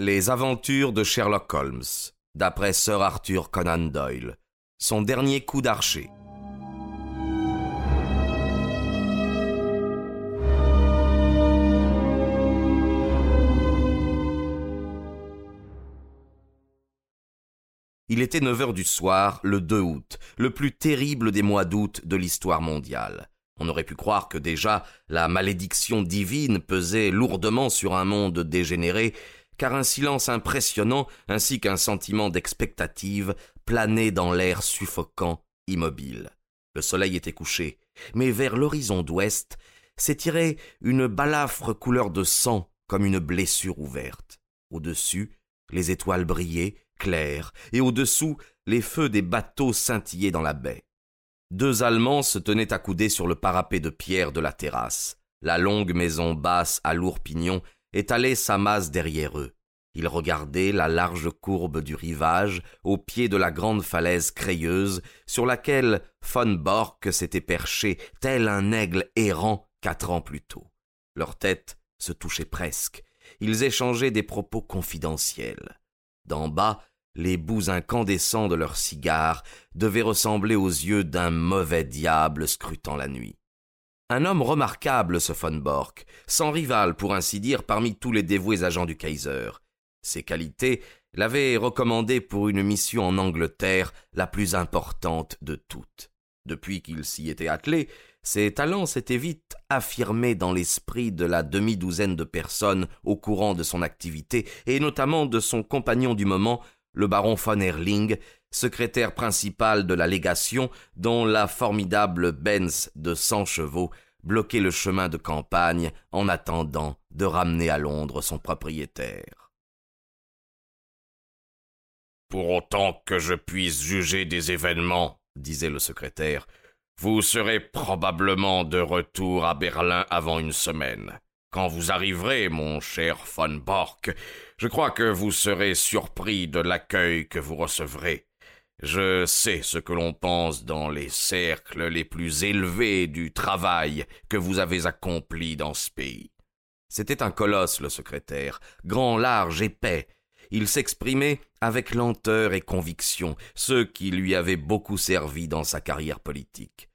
Les aventures de Sherlock Holmes, d'après Sir Arthur Conan Doyle. Son dernier coup d'archer. Il était 9 heures du soir, le 2 août, le plus terrible des mois d'août de l'histoire mondiale. On aurait pu croire que déjà la malédiction divine pesait lourdement sur un monde dégénéré, car un silence impressionnant ainsi qu'un sentiment d'expectative planait dans l'air suffocant, immobile. Le soleil était couché, mais vers l'horizon d'ouest s'étirait une balafre couleur de sang comme une blessure ouverte. Au-dessus, les étoiles brillaient, claires, et au-dessous, les feux des bateaux scintillaient dans la baie. Deux Allemands se tenaient accoudés sur le parapet de pierre de la terrasse. La longue maison basse à lourds pignons étalait sa masse derrière eux. Ils regardaient la large courbe du rivage au pied de la grande falaise crayeuse sur laquelle von Bork s'était perché tel un aigle errant quatre ans plus tôt. Leurs têtes se touchaient presque. Ils échangeaient des propos confidentiels. D'en bas, les bouts incandescents de leurs cigares devaient ressembler aux yeux d'un mauvais diable scrutant la nuit. Un homme remarquable, ce von Bork, sans rival pour ainsi dire parmi tous les dévoués agents du Kaiser. Ses qualités l'avaient recommandé pour une mission en Angleterre la plus importante de toutes. Depuis qu'il s'y était attelé, ses talents s'étaient vite affirmés dans l'esprit de la demi-douzaine de personnes au courant de son activité, et notamment de son compagnon du moment, le baron von Erling, secrétaire principal de la légation, dont la formidable Benz de cent chevaux bloquait le chemin de campagne en attendant de ramener à Londres son propriétaire. Pour autant que je puisse juger des événements, disait le secrétaire, vous serez probablement de retour à Berlin avant une semaine. Quand vous arriverez, mon cher von Bork, je crois que vous serez surpris de l'accueil que vous recevrez. Je sais ce que l'on pense dans les cercles les plus élevés du travail que vous avez accompli dans ce pays. C'était un colosse, le secrétaire, grand, large, épais. Il s'exprimait avec lenteur et conviction, ce qui lui avait beaucoup servi dans sa carrière politique.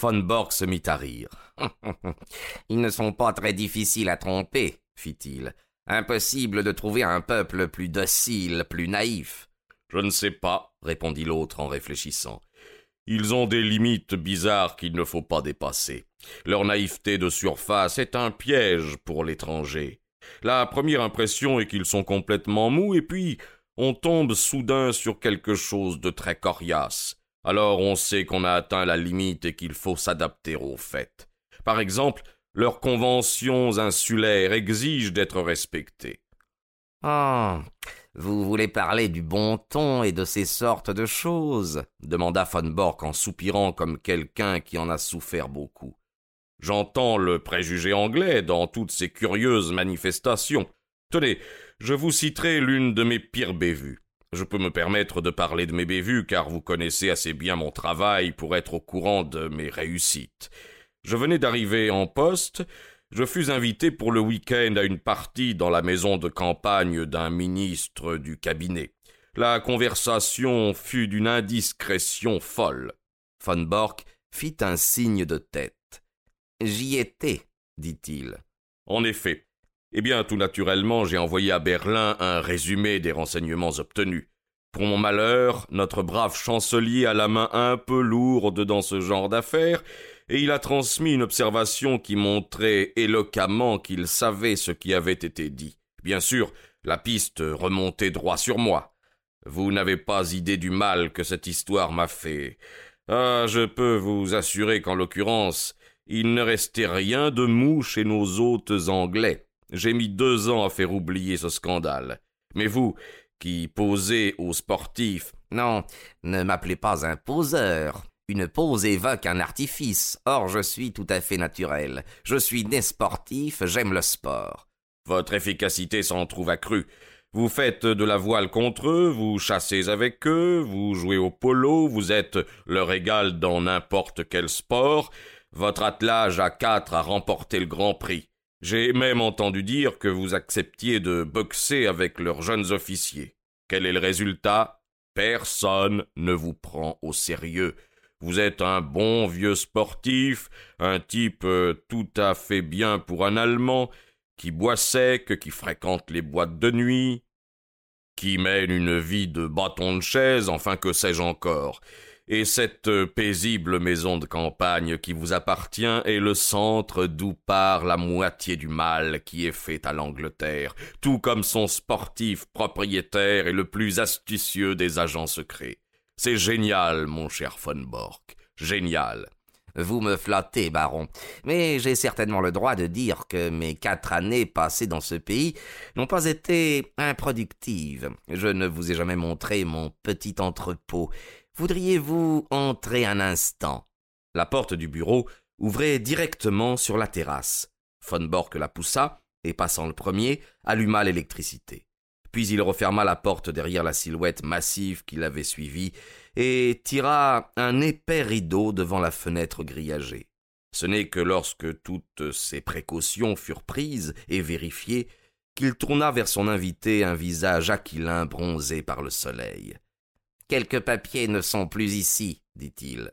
Von Borg se mit à rire. Ils ne sont pas très difficiles à tromper, fit-il. Impossible de trouver un peuple plus docile, plus naïf. Je ne sais pas, répondit l'autre en réfléchissant. Ils ont des limites bizarres qu'il ne faut pas dépasser. Leur naïveté de surface est un piège pour l'étranger. La première impression est qu'ils sont complètement mous, et puis on tombe soudain sur quelque chose de très coriace. Alors on sait qu'on a atteint la limite et qu'il faut s'adapter aux faits. Par exemple, leurs conventions insulaires exigent d'être respectées. Ah. Vous voulez parler du bon ton et de ces sortes de choses demanda von Bork en soupirant comme quelqu'un qui en a souffert beaucoup. J'entends le préjugé anglais dans toutes ces curieuses manifestations. Tenez, je vous citerai l'une de mes pires bévues. Je peux me permettre de parler de mes bévues car vous connaissez assez bien mon travail pour être au courant de mes réussites. Je venais d'arriver en poste, je fus invité pour le week-end à une partie dans la maison de campagne d'un ministre du cabinet. La conversation fut d'une indiscrétion folle. Von Bork fit un signe de tête. J'y étais, dit-il. En effet. Eh bien, tout naturellement, j'ai envoyé à Berlin un résumé des renseignements obtenus. Pour mon malheur, notre brave chancelier a la main un peu lourde dans ce genre d'affaires, et il a transmis une observation qui montrait éloquemment qu'il savait ce qui avait été dit. Bien sûr, la piste remontait droit sur moi. Vous n'avez pas idée du mal que cette histoire m'a fait. Ah, je peux vous assurer qu'en l'occurrence, il ne restait rien de mou chez nos hôtes anglais. J'ai mis deux ans à faire oublier ce scandale. Mais vous, qui posez aux sportifs. Non, ne m'appelez pas un poseur. Une pose évoque un artifice. Or, je suis tout à fait naturel. Je suis né sportif, j'aime le sport. Votre efficacité s'en trouve accrue. Vous faites de la voile contre eux, vous chassez avec eux, vous jouez au polo, vous êtes leur égal dans n'importe quel sport. Votre attelage à quatre a remporté le grand prix. J'ai même entendu dire que vous acceptiez de boxer avec leurs jeunes officiers. Quel est le résultat? Personne ne vous prend au sérieux. Vous êtes un bon vieux sportif, un type euh, tout à fait bien pour un Allemand, qui boit sec, qui fréquente les boîtes de nuit, qui mène une vie de bâton de chaise, enfin que sais-je encore. Et cette paisible maison de campagne qui vous appartient est le centre d'où part la moitié du mal qui est fait à l'Angleterre, tout comme son sportif propriétaire est le plus astucieux des agents secrets. C'est génial, mon cher von Bork, génial. Vous me flattez, baron, mais j'ai certainement le droit de dire que mes quatre années passées dans ce pays n'ont pas été improductives. Je ne vous ai jamais montré mon petit entrepôt. Voudriez-vous entrer un instant? La porte du bureau ouvrait directement sur la terrasse. Von Bork la poussa, et passant le premier, alluma l'électricité. Puis il referma la porte derrière la silhouette massive qui l'avait suivi et tira un épais rideau devant la fenêtre grillagée. Ce n'est que lorsque toutes ces précautions furent prises et vérifiées qu'il tourna vers son invité un visage aquilin bronzé par le soleil. Quelques papiers ne sont plus ici, dit-il.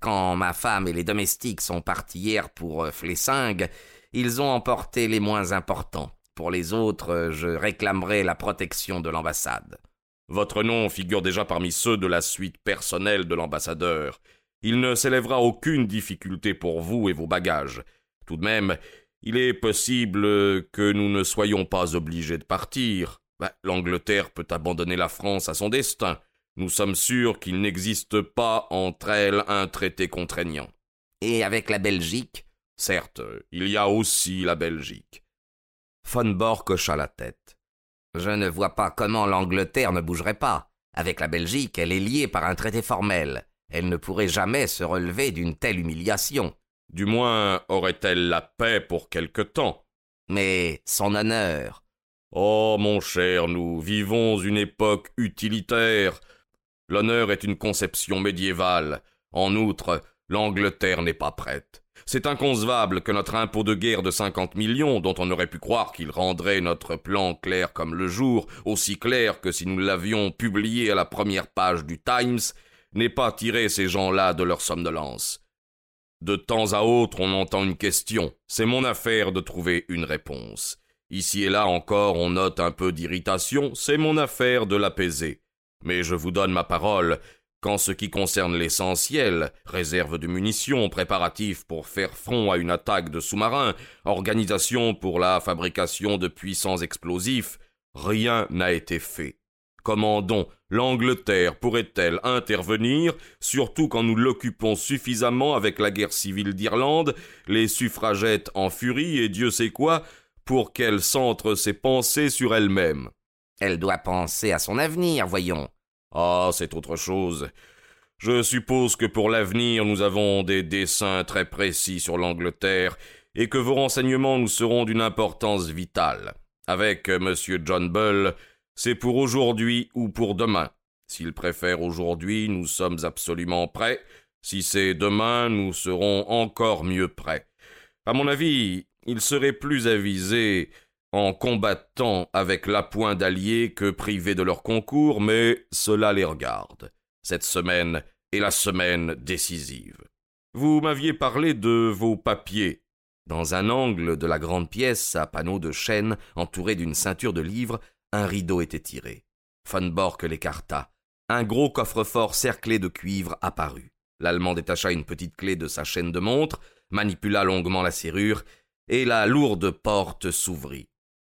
Quand ma femme et les domestiques sont partis hier pour Flessingue, ils ont emporté les moins importants. Pour les autres, je réclamerai la protection de l'ambassade. Votre nom figure déjà parmi ceux de la suite personnelle de l'ambassadeur. Il ne s'élèvera aucune difficulté pour vous et vos bagages. Tout de même, il est possible que nous ne soyons pas obligés de partir. Ben, L'Angleterre peut abandonner la France à son destin. Nous sommes sûrs qu'il n'existe pas entre elles un traité contraignant. Et avec la Belgique? Certes, il y a aussi la Belgique. Von Bork hocha la tête. Je ne vois pas comment l'Angleterre ne bougerait pas. Avec la Belgique, elle est liée par un traité formel. Elle ne pourrait jamais se relever d'une telle humiliation. Du moins aurait-elle la paix pour quelque temps? Mais son honneur. Oh, mon cher, nous vivons une époque utilitaire. L'honneur est une conception médiévale. En outre, l'Angleterre n'est pas prête. C'est inconcevable que notre impôt de guerre de cinquante millions, dont on aurait pu croire qu'il rendrait notre plan clair comme le jour, aussi clair que si nous l'avions publié à la première page du Times, n'ait pas tiré ces gens-là de leur somnolence. De temps à autre, on entend une question. C'est mon affaire de trouver une réponse. Ici et là encore, on note un peu d'irritation. C'est mon affaire de l'apaiser. Mais je vous donne ma parole, Qu'en ce qui concerne l'essentiel, réserve de munitions, préparatifs pour faire front à une attaque de sous-marins, organisation pour la fabrication de puissants explosifs, rien n'a été fait. Comment donc l'Angleterre pourrait-elle intervenir, surtout quand nous l'occupons suffisamment avec la guerre civile d'Irlande, les suffragettes en furie et Dieu sait quoi, pour qu'elle centre ses pensées sur elle-même Elle doit penser à son avenir, voyons. Ah, c'est autre chose. Je suppose que pour l'avenir nous avons des dessins très précis sur l'Angleterre, et que vos renseignements nous seront d'une importance vitale. Avec M. John Bull, c'est pour aujourd'hui ou pour demain. S'il préfère aujourd'hui, nous sommes absolument prêts. Si c'est demain, nous serons encore mieux prêts. À mon avis, il serait plus avisé en combattant avec l'appoint d'alliés que privés de leur concours, mais cela les regarde. Cette semaine est la semaine décisive. Vous m'aviez parlé de vos papiers. Dans un angle de la grande pièce, à panneaux de chêne, entouré d'une ceinture de livres, un rideau était tiré. Von Bork l'écarta. Un gros coffre-fort cerclé de cuivre apparut. L'Allemand détacha une petite clé de sa chaîne de montre, manipula longuement la serrure, et la lourde porte s'ouvrit.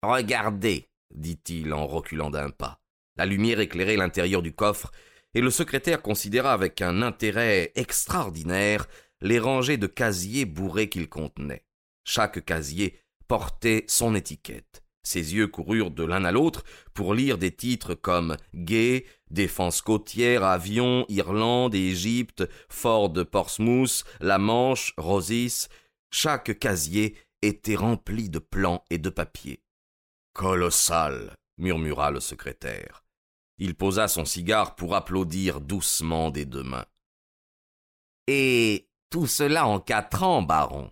Regardez, dit-il en reculant d'un pas. La lumière éclairait l'intérieur du coffre, et le secrétaire considéra avec un intérêt extraordinaire les rangées de casiers bourrés qu'il contenait. Chaque casier portait son étiquette. Ses yeux coururent de l'un à l'autre pour lire des titres comme Gay, Défense côtière, Avion, Irlande, Égypte, Fort de Portsmouth, La Manche, Rosis. Chaque casier était rempli de plans et de papiers. Colossal, murmura le secrétaire. Il posa son cigare pour applaudir doucement des deux mains. Et tout cela en quatre ans, baron.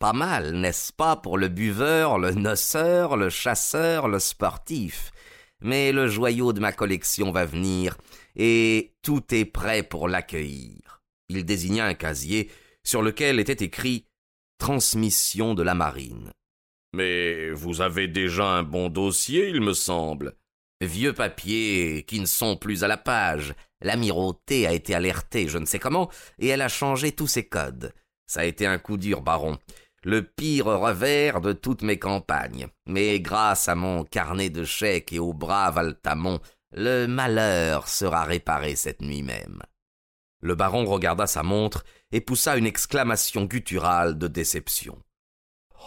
Pas mal, n'est-ce pas, pour le buveur, le noceur, le chasseur, le sportif. Mais le joyau de ma collection va venir, et tout est prêt pour l'accueillir. Il désigna un casier sur lequel était écrit Transmission de la marine. Mais vous avez déjà un bon dossier, il me semble. Vieux papiers qui ne sont plus à la page. L'amirauté a été alertée, je ne sais comment, et elle a changé tous ses codes. Ça a été un coup dur, baron. Le pire revers de toutes mes campagnes. Mais grâce à mon carnet de chèques et au brave Altamont, le malheur sera réparé cette nuit même. Le baron regarda sa montre et poussa une exclamation gutturale de déception.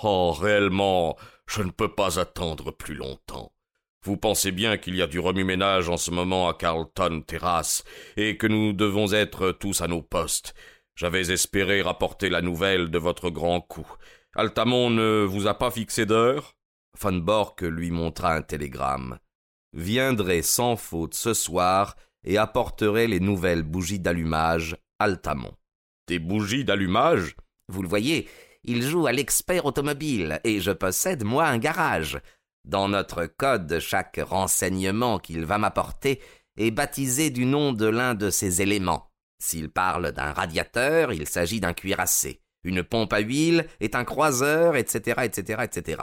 Oh, réellement, je ne peux pas attendre plus longtemps. Vous pensez bien qu'il y a du remue-ménage en ce moment à Carlton Terrace, et que nous devons être tous à nos postes. J'avais espéré rapporter la nouvelle de votre grand coup. Altamont ne vous a pas fixé d'heure? Von Bork lui montra un télégramme. Viendrai sans faute ce soir et apporterai les nouvelles bougies d'allumage Altamont. Des bougies d'allumage? Vous le voyez, il joue à l'expert automobile, et je possède, moi, un garage. Dans notre code, chaque renseignement qu'il va m'apporter est baptisé du nom de l'un de ses éléments. S'il parle d'un radiateur, il s'agit d'un cuirassé. Une pompe à huile est un croiseur, etc., etc., etc.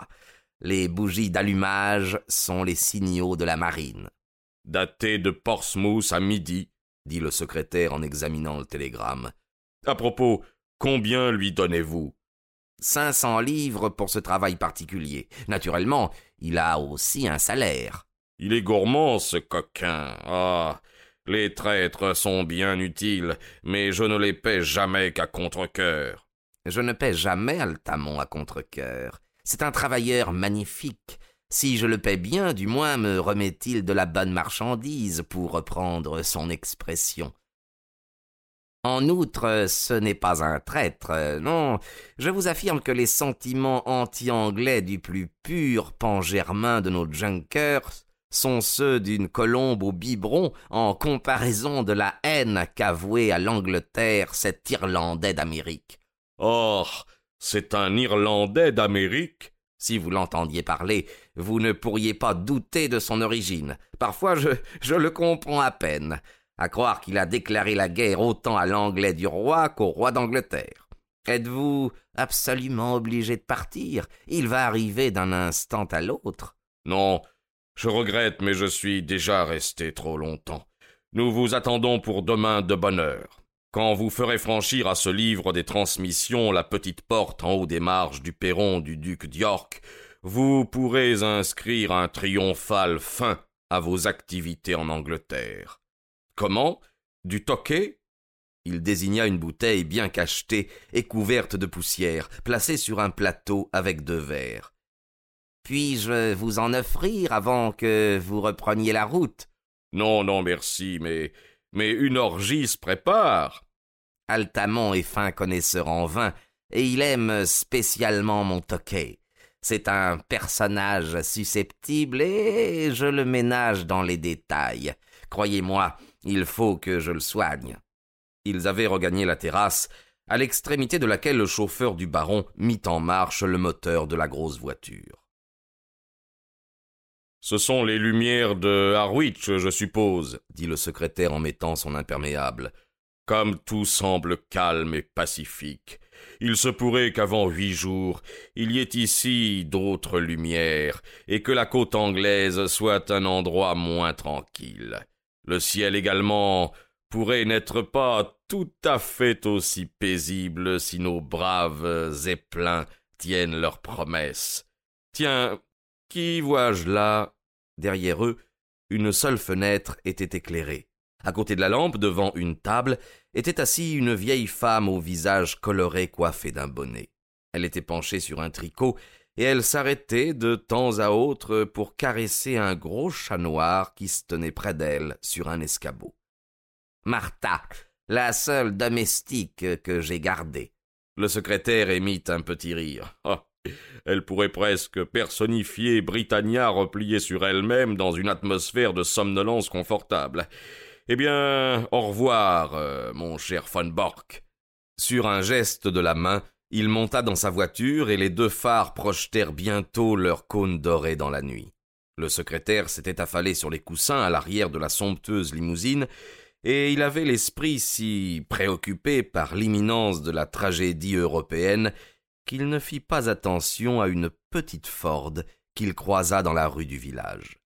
Les bougies d'allumage sont les signaux de la marine. Daté de Portsmouth à midi, dit le secrétaire en examinant le télégramme. À propos, combien lui donnez-vous? Cinq cents livres pour ce travail particulier. Naturellement, il a aussi un salaire. Il est gourmand, ce coquin. Ah. Les traîtres sont bien utiles, mais je ne les paie jamais qu'à contre-cœur. Je ne paie jamais Altamont à contre-cœur. C'est un travailleur magnifique. Si je le paie bien, du moins me remet-il de la bonne marchandise, pour reprendre son expression. En outre, ce n'est pas un traître, non, je vous affirme que les sentiments anti-anglais du plus pur pan-germain de nos junkers sont ceux d'une colombe au biberon en comparaison de la haine qu'avouait à l'Angleterre cet Irlandais d'Amérique. Or, c'est un Irlandais d'Amérique Si vous l'entendiez parler, vous ne pourriez pas douter de son origine. Parfois je, je le comprends à peine à croire qu'il a déclaré la guerre autant à l'anglais du roi qu'au roi d'Angleterre. Êtes-vous absolument obligé de partir? Il va arriver d'un instant à l'autre. Non, je regrette, mais je suis déjà resté trop longtemps. Nous vous attendons pour demain de bonne heure. Quand vous ferez franchir à ce livre des transmissions la petite porte en haut des marges du perron du duc d'York, vous pourrez inscrire un triomphal fin à vos activités en Angleterre. Comment Du toquet? Il désigna une bouteille bien cachetée et couverte de poussière, placée sur un plateau avec deux verres. Puis-je vous en offrir avant que vous repreniez la route? Non, non, merci, mais mais une orgie se prépare. Altamont est fin connaisseur en vin, et il aime spécialement mon toquet. C'est un personnage susceptible, et je le ménage dans les détails. Croyez-moi, il faut que je le soigne. Ils avaient regagné la terrasse, à l'extrémité de laquelle le chauffeur du baron mit en marche le moteur de la grosse voiture. Ce sont les lumières de Harwich, je suppose, dit le secrétaire en mettant son imperméable. Comme tout semble calme et pacifique, il se pourrait qu'avant huit jours il y ait ici d'autres lumières, et que la côte anglaise soit un endroit moins tranquille. Le ciel également pourrait n'être pas tout à fait aussi paisible si nos braves zeppelins tiennent leurs promesses. Tiens, qui vois-je là? Derrière eux, une seule fenêtre était éclairée. À côté de la lampe, devant une table, était assise une vieille femme au visage coloré coiffée d'un bonnet. Elle était penchée sur un tricot et elle s'arrêtait de temps à autre pour caresser un gros chat noir qui se tenait près d'elle sur un escabeau. Martha, la seule domestique que j'ai gardée. Le secrétaire émit un petit rire. Ah, elle pourrait presque personnifier Britannia repliée sur elle-même dans une atmosphère de somnolence confortable. Eh bien, au revoir, euh, mon cher von Bork. Sur un geste de la main, Il monta dans sa voiture et les deux phares projetèrent bientôt leurs cônes dorés dans la nuit. Le secrétaire s'était affalé sur les coussins à l'arrière de la somptueuse limousine, et il avait l'esprit si préoccupé par l'imminence de la tragédie européenne qu'il ne fit pas attention à une petite Ford qu'il croisa dans la rue du village.